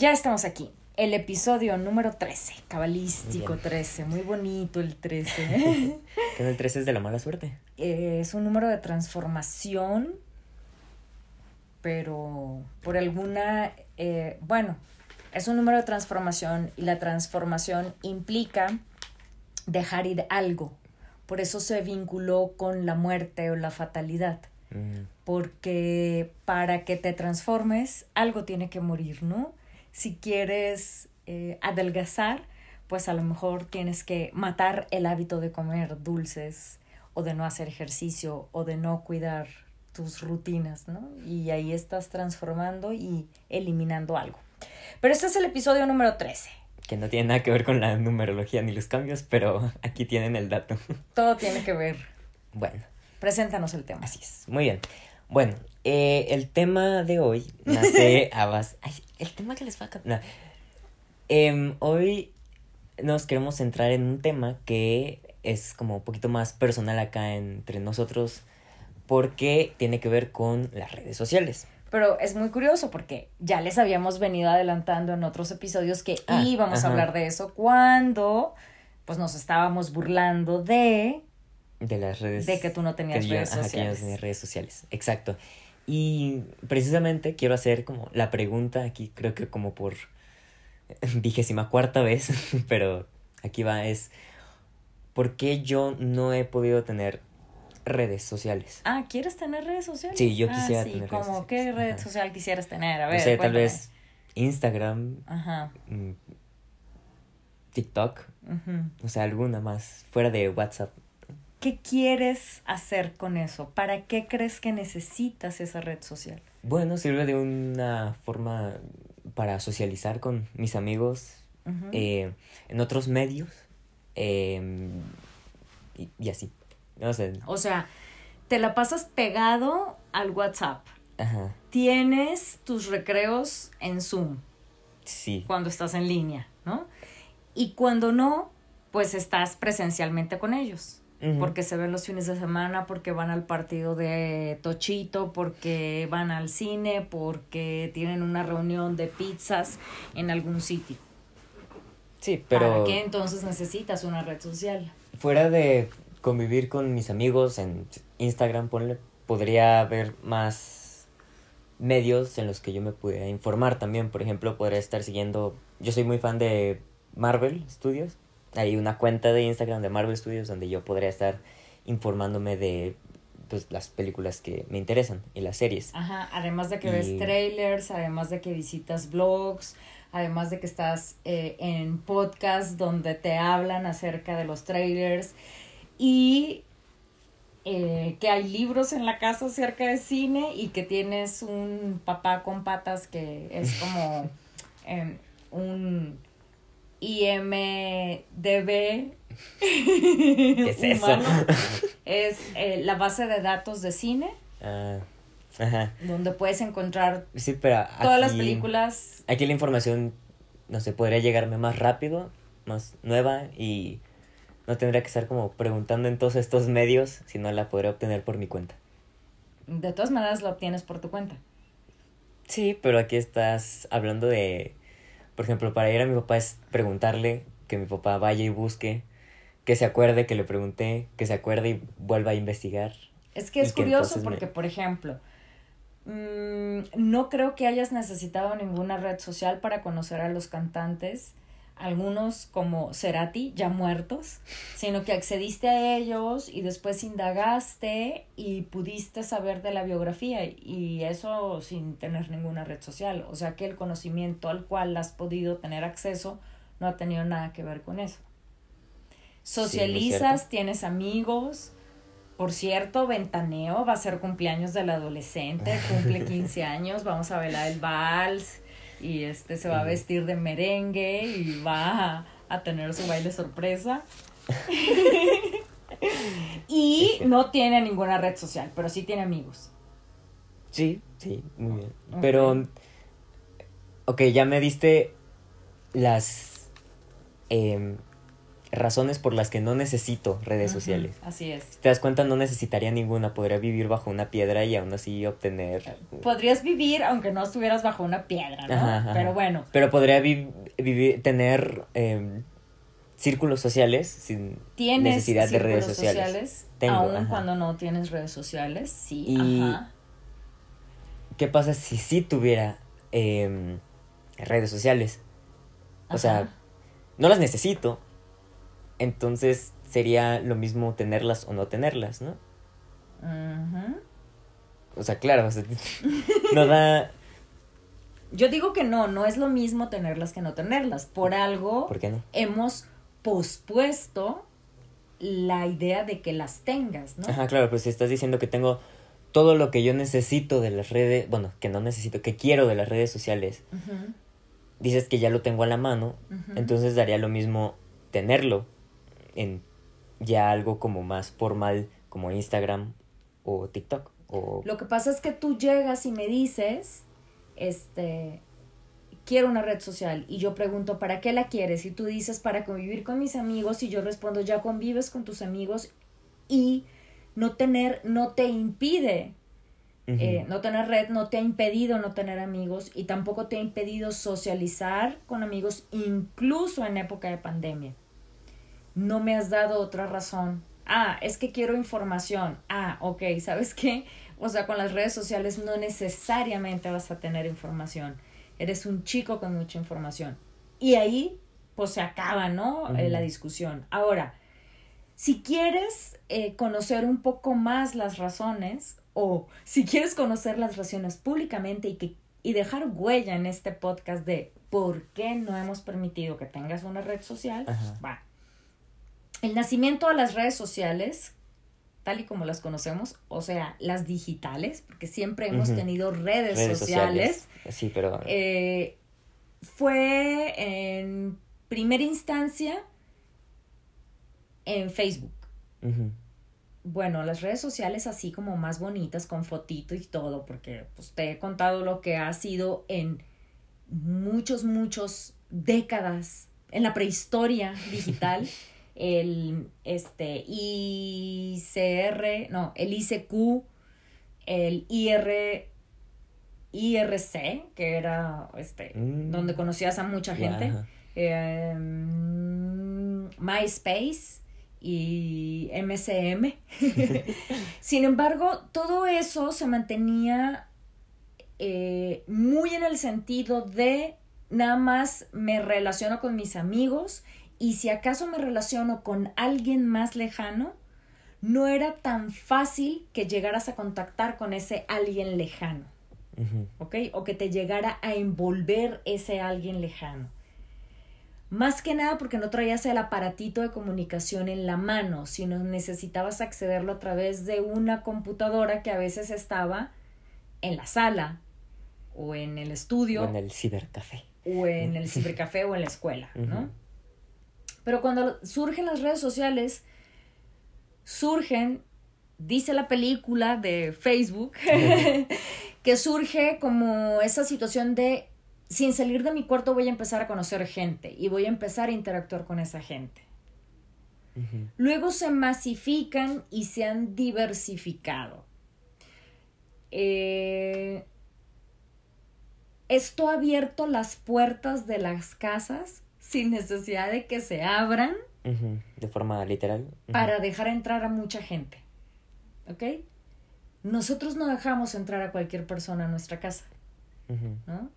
Ya estamos aquí. El episodio número 13, cabalístico 13, muy bonito el 13. ¿Qué el 13 es de la mala suerte? Eh, es un número de transformación, pero por alguna, eh, bueno, es un número de transformación y la transformación implica dejar ir algo. Por eso se vinculó con la muerte o la fatalidad. Mm. Porque para que te transformes, algo tiene que morir, ¿no? Si quieres eh, adelgazar, pues a lo mejor tienes que matar el hábito de comer dulces o de no hacer ejercicio o de no cuidar tus rutinas, ¿no? Y ahí estás transformando y eliminando algo. Pero este es el episodio número 13. Que no tiene nada que ver con la numerología ni los cambios, pero aquí tienen el dato. Todo tiene que ver. Bueno. Preséntanos el tema. Así es. Muy bien. Bueno, eh, el tema de hoy nace a base... el tema que les va a... No. Em, hoy nos queremos centrar en un tema que es como un poquito más personal acá entre nosotros porque tiene que ver con las redes sociales. Pero es muy curioso porque ya les habíamos venido adelantando en otros episodios que ah, íbamos a hablar de eso cuando pues nos estábamos burlando de de las redes de que tú no tenías redes sociales. que yo no tenía redes sociales. Exacto. Y precisamente quiero hacer como la pregunta aquí, creo que como por vigésima cuarta vez, pero aquí va, es ¿por qué yo no he podido tener redes sociales? Ah, ¿quieres tener redes sociales? Sí, yo ah, quisiera sí, tener como, ¿Qué red social quisieras tener? A ver, no sé, tal vez Instagram, Ajá. Mm, TikTok, o sea, alguna más, fuera de WhatsApp. ¿Qué quieres hacer con eso? ¿Para qué crees que necesitas esa red social? Bueno, sirve de una forma para socializar con mis amigos eh, en otros medios em, y, así. No sé. O sea, te la pasas pegado al WhatsApp. Ajá. Tienes tus recreos en Zoom. Sí. Cuando estás en línea, ¿no? Y cuando no, pues estás presencialmente con ellos porque se ven los fines de semana, porque van al partido de Tochito, porque van al cine, porque tienen una reunión de pizzas en algún sitio. Sí, pero... ¿Para qué entonces necesitas una red social? Fuera de convivir con mis amigos en Instagram, ponle, podría haber más medios en los que yo me pudiera informar también. Por ejemplo, podría estar siguiendo... Yo soy muy fan de Marvel Studios hay una cuenta de Instagram de Marvel Studios donde yo podría estar informándome de pues las películas que me interesan y las series. Ajá, además de que ves trailers, además de que visitas blogs, además de que estás eh, en podcast donde te hablan acerca de los trailers y eh, que hay libros en la casa acerca de cine y que tienes un papá con patas que es como em, un IMDB. ¿Qué es eso? es eh, la base de datos de cine. Ah, ajá. Donde puedes encontrar sí, pero todas las películas. Aquí la información, no sé, podría llegarme más rápido, más nueva y no tendría que estar como preguntando en todos estos medios, sino la podría obtener por mi cuenta. De todas maneras la obtienes por tu cuenta. Sí, pero aquí estás hablando de por ejemplo, para ir a mi papá es preguntarle, que mi papá vaya y busque, que se acuerde que le pregunté, que se acuerde y vuelva a investigar. Es que es curioso porque, por ejemplo, mm, no creo que hayas necesitado ninguna red social para conocer a los cantantes algunos como Cerati, ya muertos, sino que accediste a ellos y después indagaste y pudiste saber de la biografía y eso sin tener ninguna red social. O sea que el conocimiento al cual has podido tener acceso no ha tenido nada que ver con eso. Socializas, tienes amigos, Por cierto, Ventaneo va a ser cumpleaños del adolescente, cumple 15 años, vamos a bailar el vals y este se va a vestir de merengue y va a, a tener su baile sorpresa. y no tiene ninguna red social, pero sí tiene amigos. Sí, sí, muy bien. Pero, ok, ya me diste las em, razones por las que no necesito redes sociales. Así es. Si te das cuenta, no necesitaría ninguna. Podría vivir bajo una piedra y aún así obtener... Podrías vivir aunque no estuvieras bajo una piedra, ¿no? Pero bueno. Pero podría vivir, tener em, círculos sociales sin necesidad de redes sociales. Tengo, aún cuando no tienes redes sociales, sí. ajá. ¿Qué pasa si sí tuviera em, redes sociales? O sea, no las necesito, entonces sería lo mismo tenerlas o no tenerlas, ¿no? O sea, claro, no da... Yo digo que no, no es lo mismo tenerlas que no tenerlas. Por algo ¿Por qué no? hemos pospuesto la idea de que las tengas, ¿no? Ajá, claro, pues si estás diciendo que tengo todo lo que yo necesito de las redes, bueno, que no necesito, que quiero de las redes sociales, dices que ya lo tengo a la mano, entonces daría lo mismo tenerlo en ya algo como más formal como Instagram o TikTok. O... Lo que pasa es que tú llegas y me dices, este, quiero una red social y yo pregunto, ¿para qué la quieres? Y tú dices, para convivir con mis amigos y yo respondo, ya convives con tus amigos y no tener, no te impide eh, no tener red no te ha impedido no tener amigos y tampoco te ha impedido socializar con amigos incluso en época de pandemia no me has dado otra razón. Ah, es que quiero información. Ah, ok, ¿sabes qué? O sea, con las redes sociales no necesariamente vas a tener información. Eres un chico con mucha información. Y ahí, pues se acaba, ¿no? Eh, la discusión. Ahora, si quieres eh, conocer un poco más las razones, o si quieres conocer las razones públicamente y, que, y dejar huella en este podcast de por qué no hemos permitido que tengas una red social, va el nacimiento de las redes sociales, tal y como las conocemos, o sea, las digitales, porque siempre hemos tenido redes, sociales, Sí, pero... Eh, fue en primera instancia en Facebook. Bueno, las redes sociales así como más bonitas, con fotito y todo, porque pues, te he contado lo que ha sido en muchos, muchos décadas, en la prehistoria digital. el este, ICR, no, el ICQ, el IR, IRC, que era este, mm. donde conocías a mucha gente, em, MySpace y MCM. Sin embargo, todo eso se mantenía eh, muy en el sentido de nada más me relaciono con mis amigos y si acaso me relaciono con alguien más lejano, no era tan fácil que llegaras a contactar con ese alguien lejano. ¿Ok? O que te llegara a envolver ese alguien lejano. Más que nada porque no traías el aparatito de comunicación en la mano, sino necesitabas accederlo a través de una computadora que a veces estaba en la sala o en el estudio. O en el cibercafé. O en el cibercafé o en la escuela, ¿no? Pero cuando surgen las redes sociales, surgen, dice la película de Facebook, que surge como esa situación de, sin salir de mi cuarto voy a empezar a conocer gente y voy a empezar a interactuar con esa gente. Luego se masifican y se han diversificado. Eh, esto ha abierto las puertas de las casas sin necesidad de que se abran. De forma literal. Para dejar entrar a mucha gente. ¿Ok? Nosotros no dejamos entrar a cualquier persona a nuestra casa. ¿No?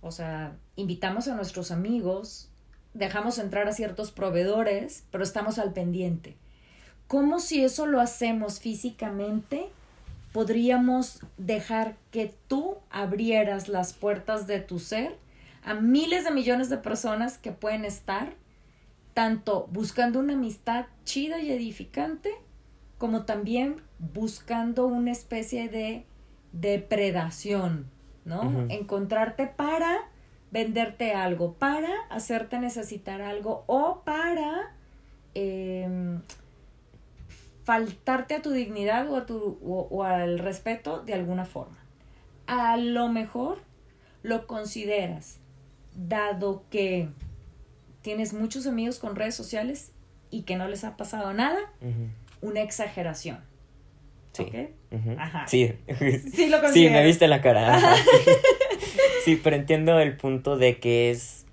O sea, invitamos a nuestros amigos, dejamos entrar a ciertos proveedores, pero estamos al pendiente. ¿Cómo si eso lo hacemos físicamente? Podríamos dejar que tú abrieras las puertas de tu ser a miles de millones de personas que pueden estar tanto buscando una amistad chida y edificante como también buscando una especie de depredación, ¿no? Encontrarte para venderte algo, para hacerte necesitar algo o para em, faltarte a tu dignidad o, a tu, o al respeto de alguna forma. A lo mejor lo consideras, dado que tienes muchos amigos con redes sociales y que no les ha pasado nada, una exageración. Sí. Ajá. Sí. Sí, lo sí, me viste la cara. sí, pero entiendo el punto de que es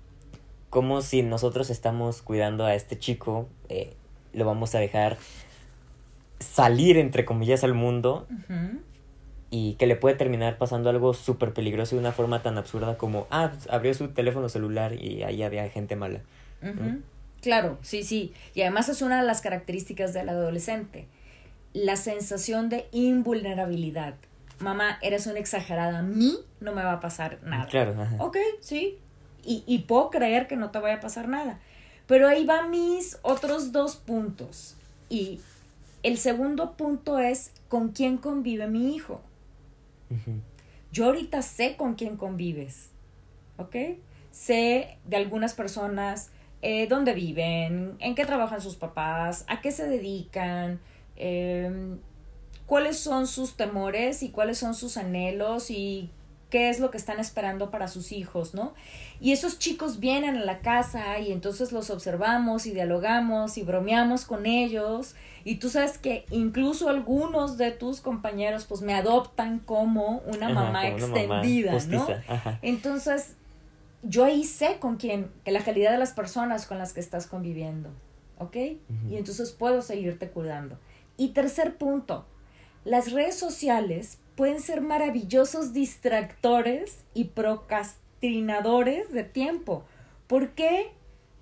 como si nosotros estamos cuidando a este chico, eh, lo vamos a dejar salir, entre comillas, al mundo y que le puede terminar pasando algo súper peligroso de una forma tan absurda como, ah, pues, abrió su teléfono celular y ahí había gente mala. Claro, sí, sí. Y además es una de las características del adolescente, la sensación de invulnerabilidad. Mamá, eres una exagerada, a mí no me va a pasar nada. Claro. Ok, sí. Y, y puedo creer que no te vaya a pasar nada. Pero ahí van mis otros dos puntos. Y el segundo punto es con quién convive mi hijo. Yo ahorita sé con quién convives, ¿ok? Sé de algunas personas eh, dónde viven, en qué trabajan sus papás, a qué se dedican, em, cuáles son sus temores y cuáles son sus anhelos y qué es lo que están esperando para sus hijos, ¿no? Y esos chicos vienen a la casa y entonces los observamos y dialogamos y bromeamos con ellos y tú sabes que incluso algunos de tus compañeros pues me adoptan como una mamá extendida, ¿no? Entonces yo ahí sé con quién, que la calidad de las personas con las que estás conviviendo, ¿ok? Y entonces puedo seguirte cuidando. Y tercer punto, las redes sociales pueden ser maravillosos distractores y procrastinadores de tiempo. ¿Por qué?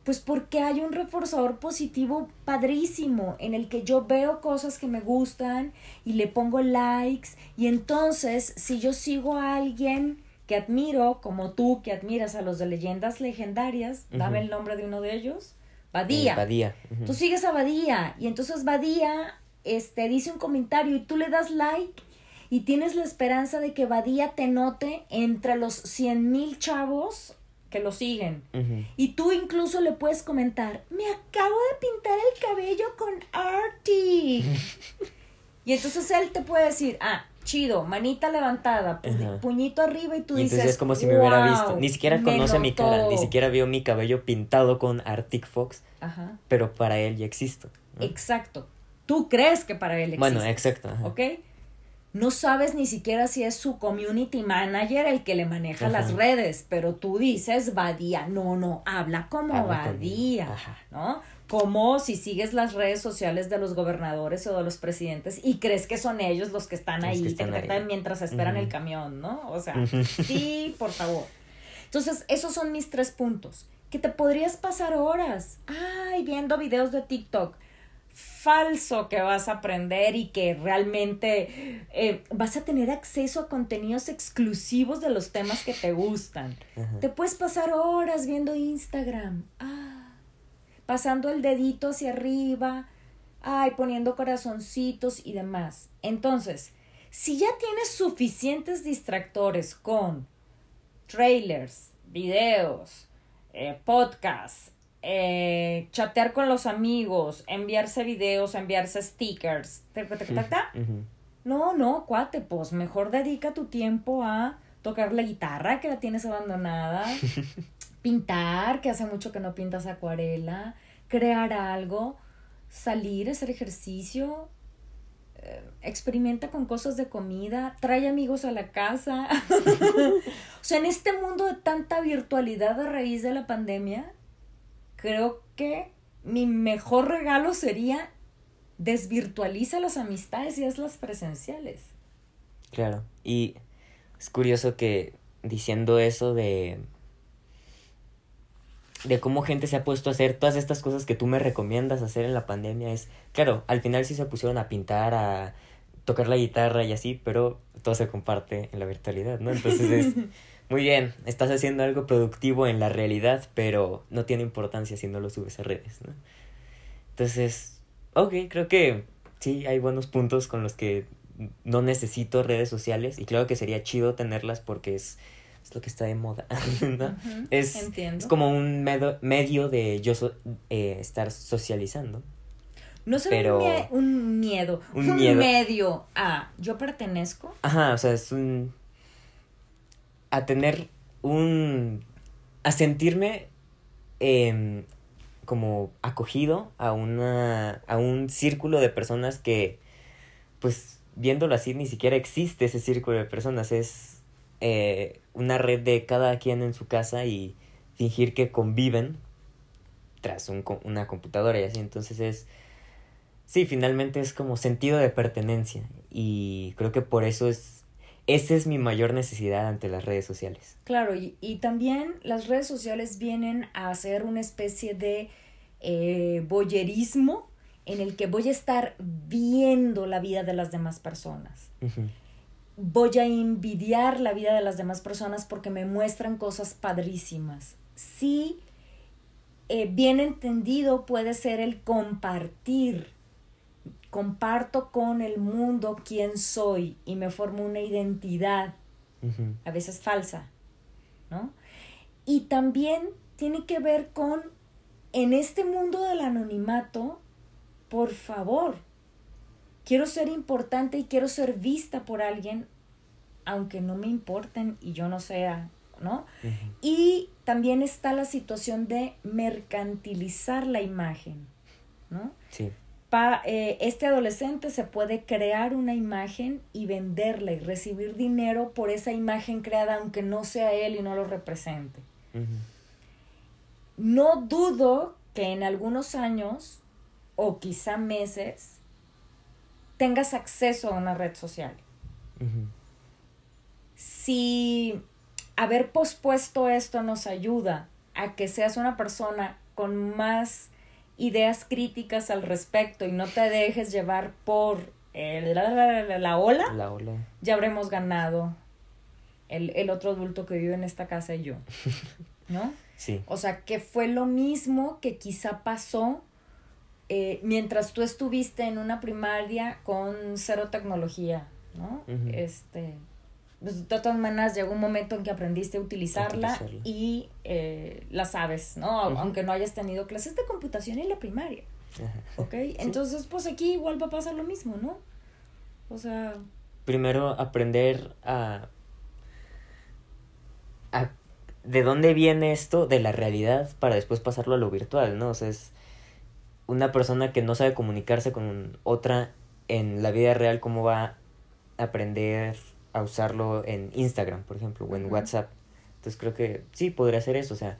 Pues porque hay un reforzador positivo padrísimo en el que yo veo cosas que me gustan y le pongo likes y entonces si yo sigo a alguien que admiro, como tú que admiras a los de leyendas legendarias, dame el nombre de uno de ellos, Badía. Eh, Badía. Tú sigues a Badía y entonces Badía este, dice un comentario y tú le das like y tienes la esperanza de que Badía te note entre los cien mil chavos que lo siguen. Y tú incluso le puedes comentar, me acabo de pintar el cabello con Artie. y entonces él te puede decir, ah, chido, manita levantada, puñito arriba y tú y dices. Entonces es como si me hubiera visto. Ni siquiera conoce mi cara, ni siquiera vio mi cabello pintado con Arctic Fox. Ajá. Pero para él ya existo. Exacto. Tú crees que para él existe. Bueno, exacto. ¿Ok? No sabes ni siquiera si es su community manager el que le maneja las redes, pero tú dices Badía. No, no, habla como Badía, ¿no? Como si sigues las redes sociales de los gobernadores o de los presidentes y crees que son ellos los que están ahí, mientras esperan el camión, ¿no? O sea, sí, por favor. Entonces, esos son mis tres puntos. Que te podrías pasar horas, ay, viendo videos de TikTok falso que vas a aprender y que realmente eh, vas a tener acceso a contenidos exclusivos de los temas que te gustan. Te puedes pasar horas viendo Instagram, ah, pasando el dedito hacia arriba, ay, poniendo corazoncitos y demás. Entonces, si ya tienes suficientes distractores con trailers, videos, eh, podcasts, eh, chatear con los amigos, enviarse videos, enviarse stickers, no, no, cuate, pues mejor dedica tu tiempo a tocar la guitarra que la tienes abandonada, pintar, que hace mucho que no pintas acuarela, crear algo, salir, hacer ejercicio, eh, experimenta con cosas de comida, trae amigos a la casa. o sea, en este mundo de tanta virtualidad a raíz de la pandemia, creo que mi mejor regalo sería desvirtualiza las amistades y hazlas presenciales. Claro, y es curioso que diciendo eso de de cómo gente se ha puesto a hacer todas estas cosas que tú me recomiendas hacer en la pandemia es, claro, al final sí se pusieron a pintar, a tocar la guitarra y así, pero todo se comparte en la virtualidad, ¿no? Entonces es muy bien, estás haciendo algo productivo en la realidad, pero no tiene importancia si no lo subes a redes, ¿no? Entonces, ok, creo que sí, hay buenos puntos con los que no necesito redes sociales y claro que sería chido tenerlas porque es, es lo que está de moda. es, entiendo. es como un medo- medio de yo so- eh, estar socializando. No se pero- un, mie- un miedo, Un un, miedo. medio a yo pertenezco. Ajá, o sea, es un... A tener un... A sentirme em, como acogido a una... A un círculo de personas que, pues, viéndolo así, ni siquiera existe ese círculo de personas. Es eh, una red de cada quien en su casa y fingir que conviven tras un una computadora y así. Entonces es... Sí, finalmente es como sentido de pertenencia y creo que por eso es, esa es mi mayor necesidad ante las redes sociales. Claro, y, y también las redes sociales vienen a hacer una especie de eh, voyerismo en el que voy a estar viendo la vida de las demás personas. Voy a envidiar la vida de las demás personas porque me muestran cosas padrísimas. Sí, eh, bien entendido puede ser el compartir. Comparto con el mundo quién soy y me formo una identidad a veces falsa, ¿no? Y también tiene que ver con, en este mundo del anonimato, por favor, quiero ser importante y quiero ser vista por alguien, aunque no me importen y yo no sea, ¿no? Y también está la situación de mercantilizar la imagen, ¿no? Sí, Pa- eh, este adolescente se puede crear una imagen y venderla y recibir dinero por esa imagen creada aunque no sea él y no lo represente. No dudo que en algunos años o quizá meses tengas acceso a una red social. Si haber pospuesto esto nos ayuda a que seas una persona con más ideas críticas al respecto y no te dejes llevar por el- la, la- la- la ola, La ola. ya habremos ganado el, el otro adulto que vive en esta casa y yo. ¿No? Sí, O sea, que fue lo mismo que quizá pasó eh, mientras tú estuviste en una primaria con cero tecnología, ¿no? Este, pues, de todas maneras llegó un momento en que aprendiste a utilizarla, Utilizarla. y eh, la sabes, ¿no? Aunque no hayas tenido clases de computación en la primaria, ajá. ¿ok? Entonces, pues aquí igual va a pasar lo mismo, ¿no? O sea, Primero aprender a, a de dónde viene esto de la realidad para después pasarlo a lo virtual, ¿no? O sea, es una persona que no sabe comunicarse con otra en la vida real, ¿cómo va a aprender a usarlo en Instagram, por ejemplo, o en. WhatsApp? Entonces creo que sí, podría ser eso, o sea,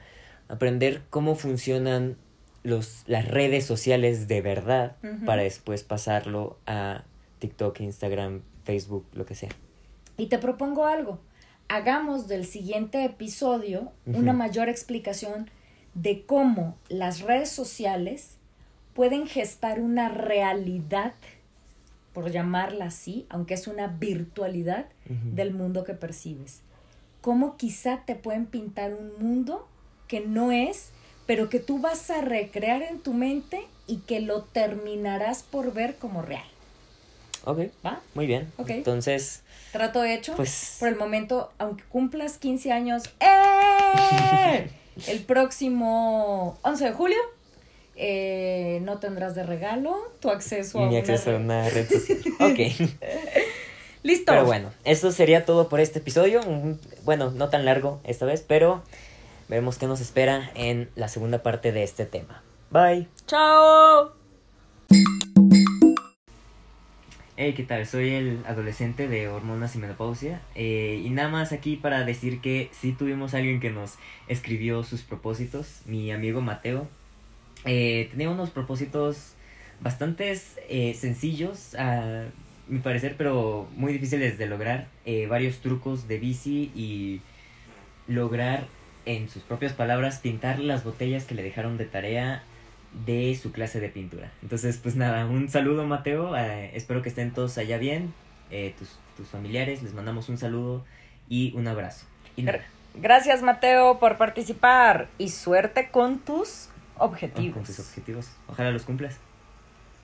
aprender cómo funcionan los, las redes sociales de verdad para después pasarlo a TikTok, Instagram, Facebook, lo que sea. Y te propongo algo. Hagamos del siguiente episodio una mayor explicación de cómo las redes sociales pueden gestar una realidad, por llamarla así, aunque es una virtualidad Ujú. del mundo que percibes. Cómo quizá te pueden pintar un mundo que no es, pero que tú vas a recrear en tu mente y que lo terminarás por ver como real. Ok, ¿Va? muy bien. Ok. Entonces, Trato hecho. pues... Por el momento, aunque cumplas 15 años, ¡eh! el próximo 11 de julio, eh, no tendrás de regalo tu acceso a Mi una acceso a red. una red social. Ok. Listo. Pero bueno, eso sería todo por este episodio. Bueno, no tan largo esta vez, pero veremos qué nos espera en la segunda parte de este tema. Bye. ¡Chao! Hey, ¿qué tal? Soy el adolescente de hormonas y menopausia. eh, y nada más aquí para decir que sí tuvimos a alguien que nos escribió sus propósitos, mi amigo Mateo. Eh, tenía unos propósitos bastante sencillos, a mi parecer, pero muy difíciles de lograr. Eh, varios trucos de bici y lograr, en sus propias palabras, pintar las botellas que le dejaron de tarea de su clase de pintura. Entonces, pues nada, un saludo Mateo, eh, espero que estén todos allá bien, eh, tus, tus familiares, les mandamos un saludo y un abrazo. Y nada, Gracias, Mateo, por participar y suerte con tus objetivos. con tus objetivos, ojalá los cumplas.